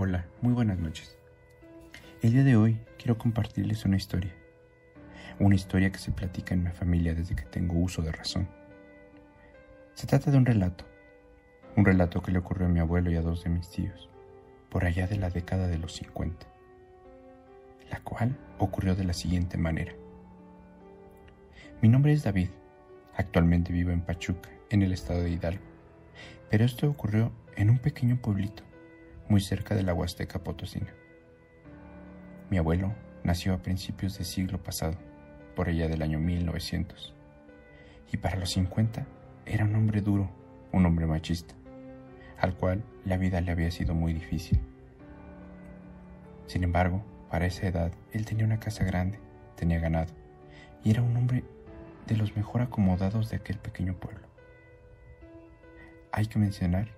Hola, muy buenas noches. El día de hoy quiero compartirles una historia. Una historia que se platica en mi familia desde que tengo uso de razón. Se trata de un relato. Un relato que le ocurrió a mi abuelo y a dos de mis tíos, por allá de la década de los 50. La cual ocurrió de la siguiente manera. Mi nombre es David. Actualmente vivo en Pachuca, en el estado de Hidalgo. Pero esto ocurrió en un pequeño pueblito muy cerca de la Huasteca Potosina. Mi abuelo nació a principios del siglo pasado, por allá del año 1900, y para los 50 era un hombre duro, un hombre machista, al cual la vida le había sido muy difícil. Sin embargo, para esa edad él tenía una casa grande, tenía ganado, y era un hombre de los mejor acomodados de aquel pequeño pueblo. Hay que mencionar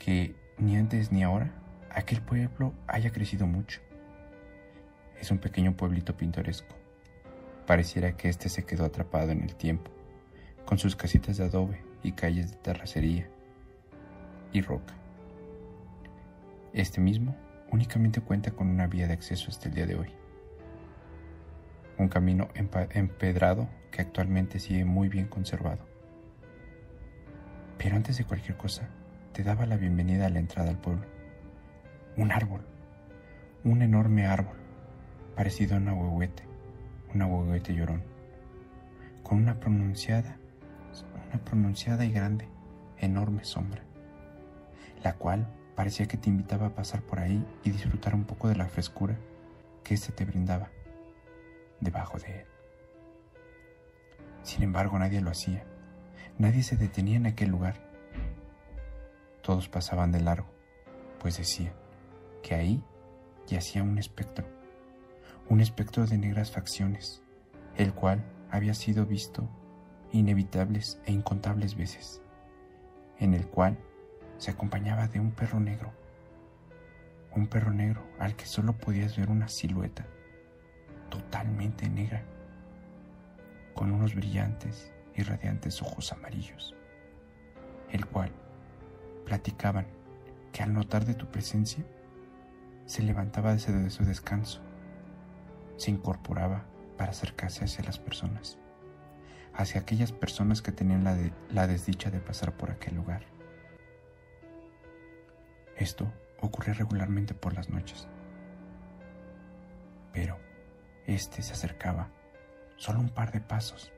que ni antes ni ahora aquel pueblo haya crecido mucho. Es un pequeño pueblito pintoresco. Pareciera que éste se quedó atrapado en el tiempo, con sus casitas de adobe y calles de terracería y roca. Este mismo únicamente cuenta con una vía de acceso hasta el día de hoy. Un camino empedrado que actualmente sigue muy bien conservado. Pero antes de cualquier cosa, te daba la bienvenida a la entrada al pueblo. Un árbol, un enorme árbol, parecido a un ahuehuete, un ahuehuete llorón, con una pronunciada, una pronunciada y grande, enorme sombra, la cual parecía que te invitaba a pasar por ahí y disfrutar un poco de la frescura que éste te brindaba debajo de él. Sin embargo, nadie lo hacía. Nadie se detenía en aquel lugar todos pasaban de largo, pues decían que ahí yacía un espectro, un espectro de negras facciones, el cual había sido visto inevitables e incontables veces, en el cual se acompañaba de un perro negro, un perro negro al que solo podías ver una silueta totalmente negra, con unos brillantes y radiantes ojos amarillos, el cual platicaban que al notar de tu presencia, se levantaba desde su descanso, se incorporaba para acercarse hacia las personas, hacia aquellas personas que tenían la, desdicha de pasar por aquel lugar. Esto ocurría regularmente por las noches, pero este se acercaba solo un par de pasos,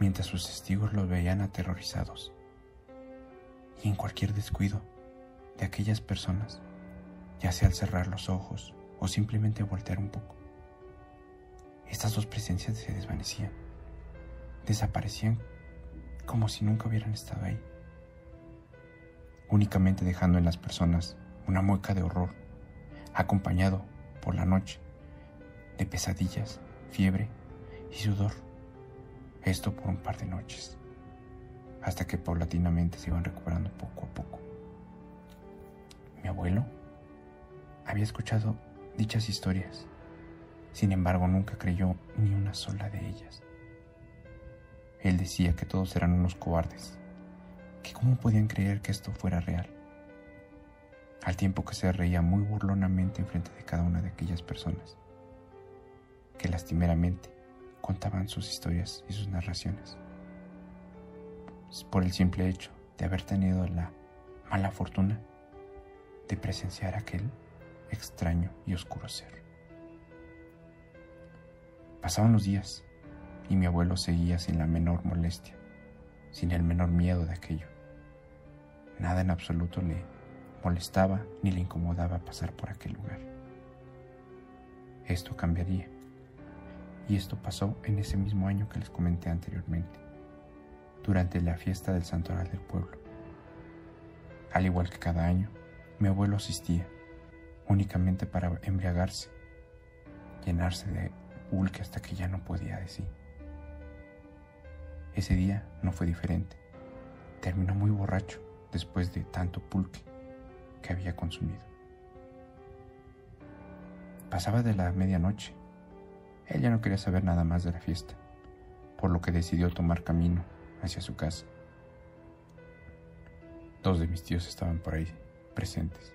mientras sus testigos lo veían aterrorizados y en cualquier descuido de aquellas personas, ya sea al cerrar los ojos o simplemente voltear un poco. Estas dos presencias se desvanecían, desaparecían como si nunca hubieran estado ahí, únicamente dejando en las personas una mueca de horror, acompañado por la noche de pesadillas, fiebre y sudor. Esto por un par de noches hasta que paulatinamente se iban recuperando poco a poco. Mi abuelo había escuchado dichas historias, sin embargo nunca creyó ni una sola de ellas. Él decía que todos eran unos cobardes, que cómo podían creer que esto fuera real, al tiempo que se reía muy burlonamente en frente de cada una de aquellas personas, que lastimeramente contaban sus historias y sus narraciones por el simple hecho de haber tenido la mala fortuna de presenciar aquel extraño y oscuro ser. Pasaban los días y mi abuelo seguía sin la menor molestia, sin el menor miedo de aquello. Nada en absoluto le molestaba ni le incomodaba pasar por aquel lugar. Esto cambiaría. Y esto pasó en ese mismo año que les comenté anteriormente durante la fiesta del santoral del pueblo. Al igual que cada año, mi abuelo asistía, únicamente para embriagarse, llenarse de pulque hasta que ya no podía decir. Ese día no fue diferente. Terminó muy borracho después de tanto pulque que había consumido. Pasaba de la medianoche. Él ya no quería saber nada más de la fiesta, por lo que decidió tomar camino hacia su casa. Dos de mis tíos estaban por ahí, presentes.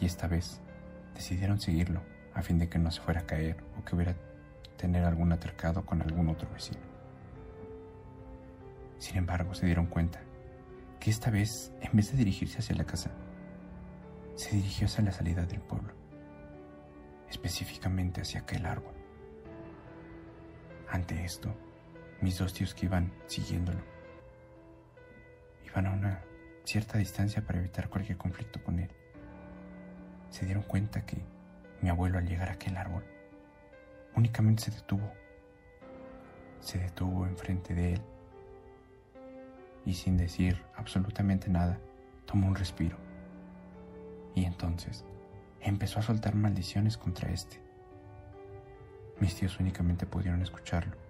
y esta vez decidieron seguirlo a fin de que no se fuera a caer o que hubiera tener algún atercado con algún otro vecino. Sin embargo, se dieron cuenta que esta vez, en vez de dirigirse hacia la casa, se dirigió hacia la salida del pueblo, específicamente hacia aquel árbol. Ante esto, mis dos tíos que iban siguiéndolo, iban a una cierta distancia para evitar cualquier conflicto con él. Se dieron cuenta que mi abuelo al llegar a aquel árbol únicamente se detuvo. Se detuvo enfrente de él y sin decir absolutamente nada, tomó un respiro. Y entonces empezó a soltar maldiciones contra este. Mis tíos únicamente pudieron escucharlo.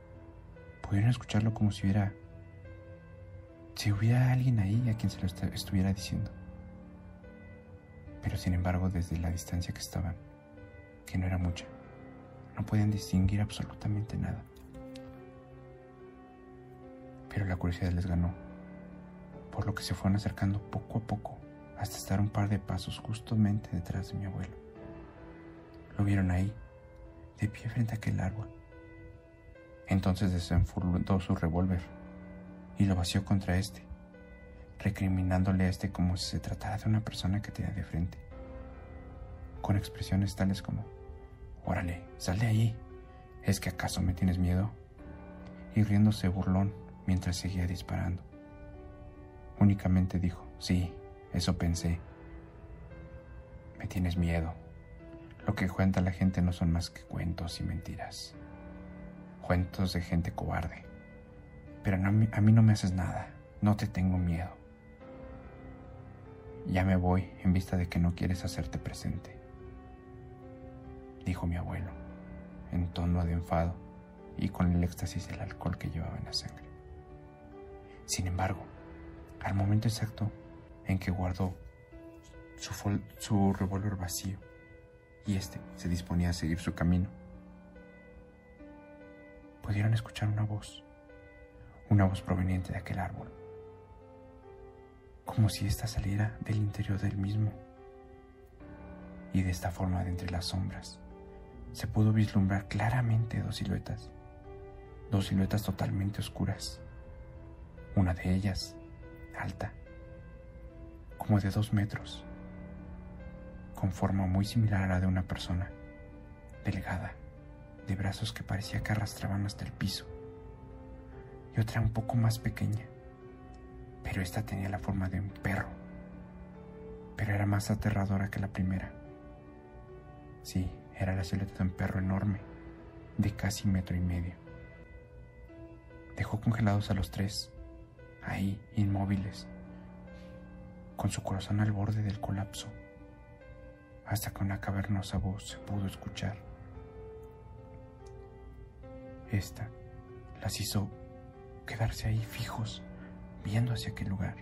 Pudieron escucharlo como si hubiera si hubiera alguien ahí a quien se lo estuviera diciendo. Pero sin embargo, desde la distancia que estaban, que no era mucha, no podían distinguir absolutamente nada. Pero la curiosidad les ganó, por lo que se fueron acercando poco a poco hasta estar un par de pasos justamente detrás de mi abuelo. Lo vieron ahí, de pie frente a aquel árbol. Entonces desenfundó su revólver y lo vació contra este, recriminándole a este como si se tratara de una persona que tenía de frente, con expresiones tales como, Órale, sal de ahí. ¿Es que acaso me tienes miedo? Y riéndose burlón mientras seguía disparando. Únicamente dijo, sí, eso pensé. Me tienes miedo. Lo que cuenta la gente no son más que cuentos y mentiras. Cuentos de gente cobarde. Pero a mí no me haces nada. No te tengo miedo. Ya me voy en vista de que no quieres hacerte presente dijo mi abuelo, en tono de enfado y con el éxtasis del alcohol que llevaba en la sangre. Sin embargo, al momento exacto en que guardó su, revólver vacío y éste se disponía a seguir su camino, pudieron escuchar una voz, una voz proveniente de aquel árbol, como si ésta saliera del interior del mismo, y de esta forma de entre las sombras se pudo vislumbrar claramente dos siluetas, dos siluetas totalmente oscuras. Una de ellas, alta, como de dos metros, con forma muy similar a la de una persona, delgada, de brazos que parecía que arrastraban hasta el piso, y otra un poco más pequeña, pero esta tenía la forma de un perro, pero era más aterradora que la primera. Sí, era la silueta de un perro enorme, de casi metro y medio. Dejó congelados a los tres, ahí, inmóviles, con su corazón al borde del colapso, hasta que una cavernosa voz se pudo escuchar. Esta las hizo quedarse ahí fijos, viendo hacia aquel lugar.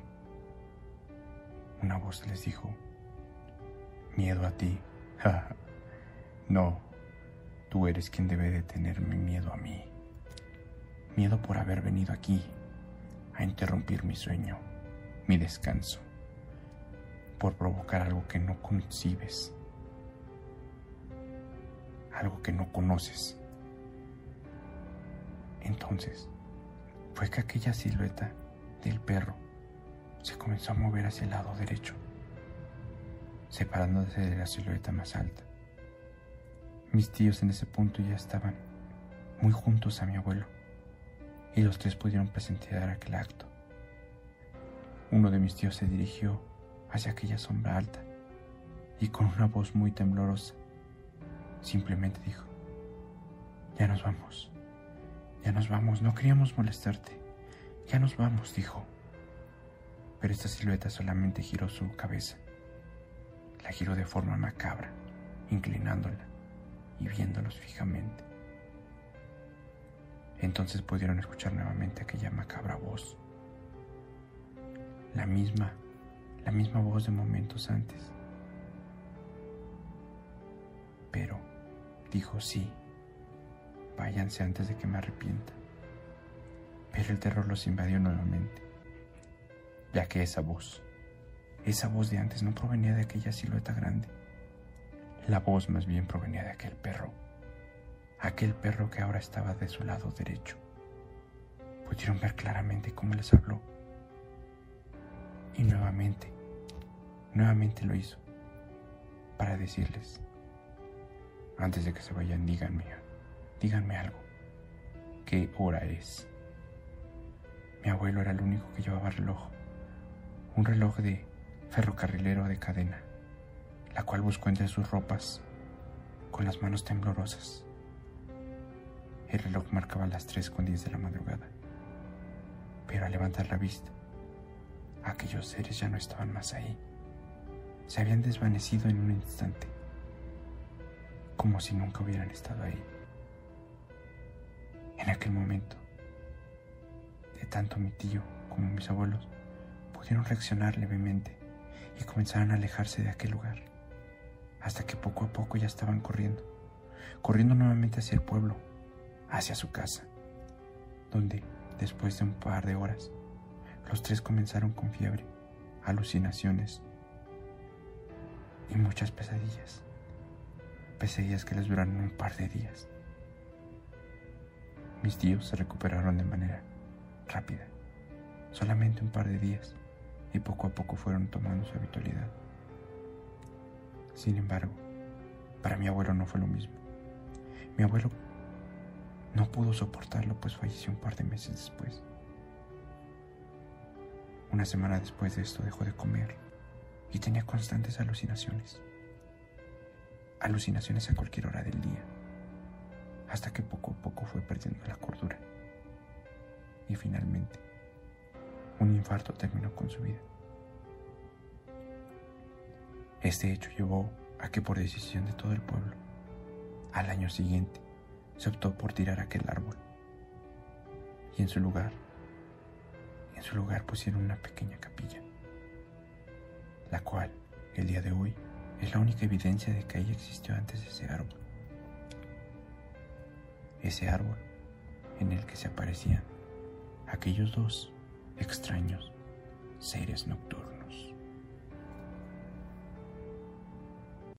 Una voz les dijo, miedo a ti. No, tú eres quien debe de tenerme miedo a mí. Miedo por haber venido aquí a interrumpir mi sueño, mi descanso, por provocar algo que no concibes, algo que no conoces. Entonces, fue que aquella silueta del perro se comenzó a mover hacia el lado derecho, separándose de la silueta más alta. Mis tíos en ese punto ya estaban muy juntos a mi abuelo y los tres pudieron presenciar aquel acto. Uno de mis tíos se dirigió hacia aquella sombra alta y con una voz muy temblorosa simplemente dijo, ya nos vamos, ya nos vamos, no queríamos molestarte, ya nos vamos, dijo. Pero esta silueta solamente giró su cabeza, la giró de forma macabra, inclinándola y viéndolos fijamente. Entonces pudieron escuchar nuevamente aquella macabra voz. La misma, la misma voz de momentos antes. Pero dijo sí, váyanse antes de que me arrepienta. Pero el terror los invadió nuevamente, ya que esa voz, esa voz de antes no provenía de aquella silueta grande, La voz más bien provenía de aquel perro, aquel perro que ahora estaba de su lado derecho. Pudieron ver claramente cómo les habló. Y nuevamente, nuevamente lo hizo para decirles, antes de que se vayan, díganme, díganme algo. ¿Qué hora es? Mi abuelo era el único que llevaba reloj, un reloj de ferrocarrilero de cadena, la cual buscó entre sus ropas con las manos temblorosas. El reloj marcaba las 3 con 10 de la madrugada, pero al levantar la vista, aquellos seres ya no estaban más ahí. Se habían desvanecido en un instante, como si nunca hubieran estado ahí. En aquel momento, de tanto mi tío como mis abuelos pudieron reaccionar levemente y comenzaron a alejarse de aquel lugar, hasta que poco a poco ya estaban corriendo, corriendo nuevamente hacia el pueblo, hacia su casa, donde, después de un par de horas, los tres comenzaron con fiebre, alucinaciones y muchas pesadillas, pesadillas que les duraron un par de días. Mis tíos se recuperaron de manera rápida, solamente un par de días, y poco a poco fueron tomando su habitualidad. Sin embargo, para mi abuelo no fue lo mismo. Mi abuelo no pudo soportarlo, pues falleció un par de meses después. Una semana después de esto dejó de comer y tenía constantes alucinaciones. Alucinaciones a cualquier hora del día hasta que poco a poco fue perdiendo la cordura. Y finalmente, un infarto terminó con su vida. Este hecho llevó a que por decisión de todo el pueblo, al año siguiente, se optó por tirar aquel árbol. Y en su lugar, en su lugar pusieron una pequeña capilla, la cual, el día de hoy, es la única evidencia de que ahí existió antes ese árbol ese árbol en el que se aparecían aquellos dos extraños seres nocturnos.